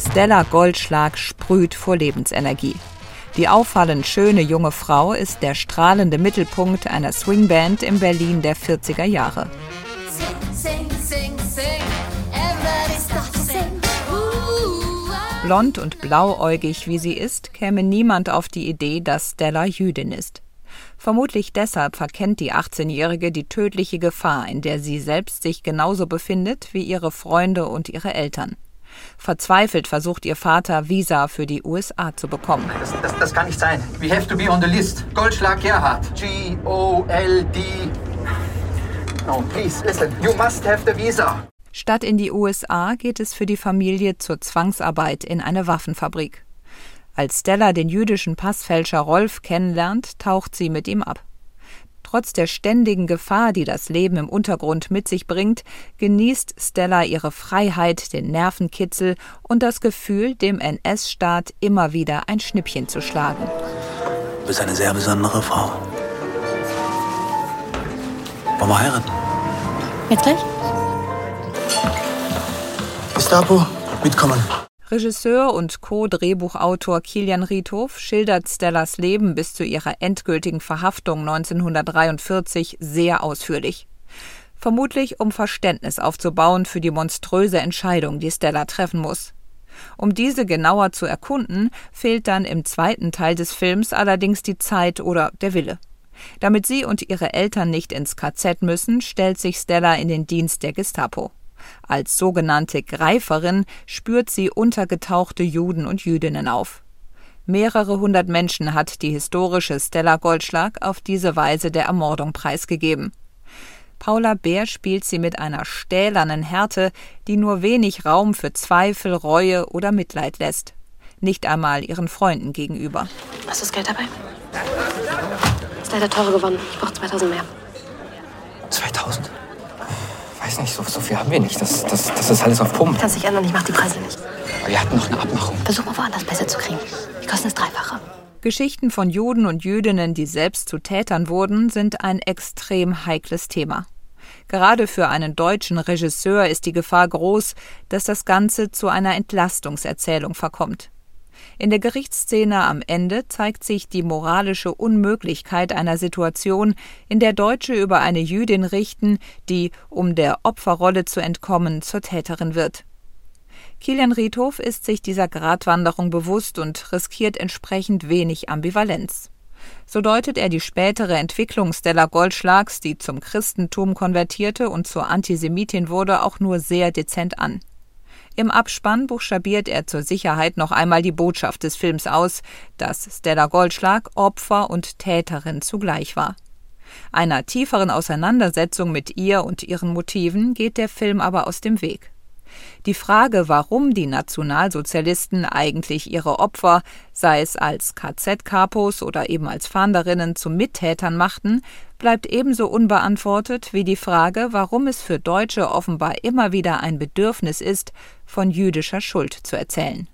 Stella Goldschlag sprüht vor Lebensenergie. Die auffallend schöne junge Frau ist der strahlende Mittelpunkt einer Swingband im Berlin der 40er Jahre. Blond und blauäugig wie sie ist, käme niemand auf die Idee, dass Stella Jüdin ist. Vermutlich deshalb verkennt die 18-Jährige die tödliche Gefahr, in der sie selbst sich genauso befindet wie ihre Freunde und ihre Eltern. Verzweifelt versucht ihr Vater, Visa für die USA zu bekommen. Das, das, das kann nicht sein. We have to be on the list. Goldschlag Gerhard. G-O-L-D. No, please, listen. You must have the visa. Statt in die USA geht es für die Familie zur Zwangsarbeit in eine Waffenfabrik. Als Stella den jüdischen Passfälscher Rolf kennenlernt, taucht sie mit ihm ab. Trotz der ständigen Gefahr, die das Leben im Untergrund mit sich bringt, genießt Stella ihre Freiheit, den Nervenkitzel und das Gefühl, dem NS-Staat immer wieder ein Schnippchen zu schlagen. Du bist eine sehr besondere Frau. Wollen wir heiraten? Jetzt gleich? Gestapo, mitkommen. Regisseur und Co-Drehbuchautor Kilian Riethof schildert Stellas Leben bis zu ihrer endgültigen Verhaftung 1943 sehr ausführlich. Vermutlich um Verständnis aufzubauen für die monströse Entscheidung, die Stella treffen muss. Um diese genauer zu erkunden, fehlt dann im zweiten Teil des Films allerdings die Zeit oder der Wille. Damit sie und ihre Eltern nicht ins KZ müssen, stellt sich Stella in den Dienst der Gestapo. Als sogenannte Greiferin spürt sie untergetauchte Juden und Jüdinnen auf. Mehrere hundert Menschen hat die historische Stella Goldschlag auf diese Weise der Ermordung preisgegeben. Paula Bär spielt sie mit einer stählernen Härte, die nur wenig Raum für Zweifel, Reue oder Mitleid lässt. Nicht einmal ihren Freunden gegenüber. Hast du das Geld dabei? Ist leider teurer geworden. Ich brauche 2000 mehr. 2000? Weiß nicht, so, so viel haben wir nicht. Das, das, das ist alles auf Pump. Kannst dich ändern, ich mach die Preise nicht. Wir hatten noch eine Abmachung. Versuch mal woanders besser zu kriegen. Die kosten das Dreifache. Geschichten von Juden und Jüdinnen, die selbst zu Tätern wurden, sind ein extrem heikles Thema. Gerade für einen deutschen Regisseur ist die Gefahr groß, dass das Ganze zu einer Entlastungserzählung verkommt. In der Gerichtsszene am Ende zeigt sich die moralische Unmöglichkeit einer Situation, in der Deutsche über eine Jüdin richten, die, um der Opferrolle zu entkommen, zur Täterin wird. Kilian Riedhof ist sich dieser Gratwanderung bewusst und riskiert entsprechend wenig Ambivalenz. So deutet er die spätere Entwicklung Stella Goldschlags, die zum Christentum konvertierte und zur Antisemitin wurde, auch nur sehr dezent an. Im Abspann buchstabiert er zur Sicherheit noch einmal die Botschaft des Films aus, dass Stella Goldschlag Opfer und Täterin zugleich war. Einer tieferen Auseinandersetzung mit ihr und ihren Motiven geht der Film aber aus dem Weg. Die Frage, warum die Nationalsozialisten eigentlich ihre Opfer, sei es als KZ-Kapos oder eben als Fahnderinnen, zu Mittätern machten, bleibt ebenso unbeantwortet wie die Frage, warum es für Deutsche offenbar immer wieder ein Bedürfnis ist, von jüdischer Schuld zu erzählen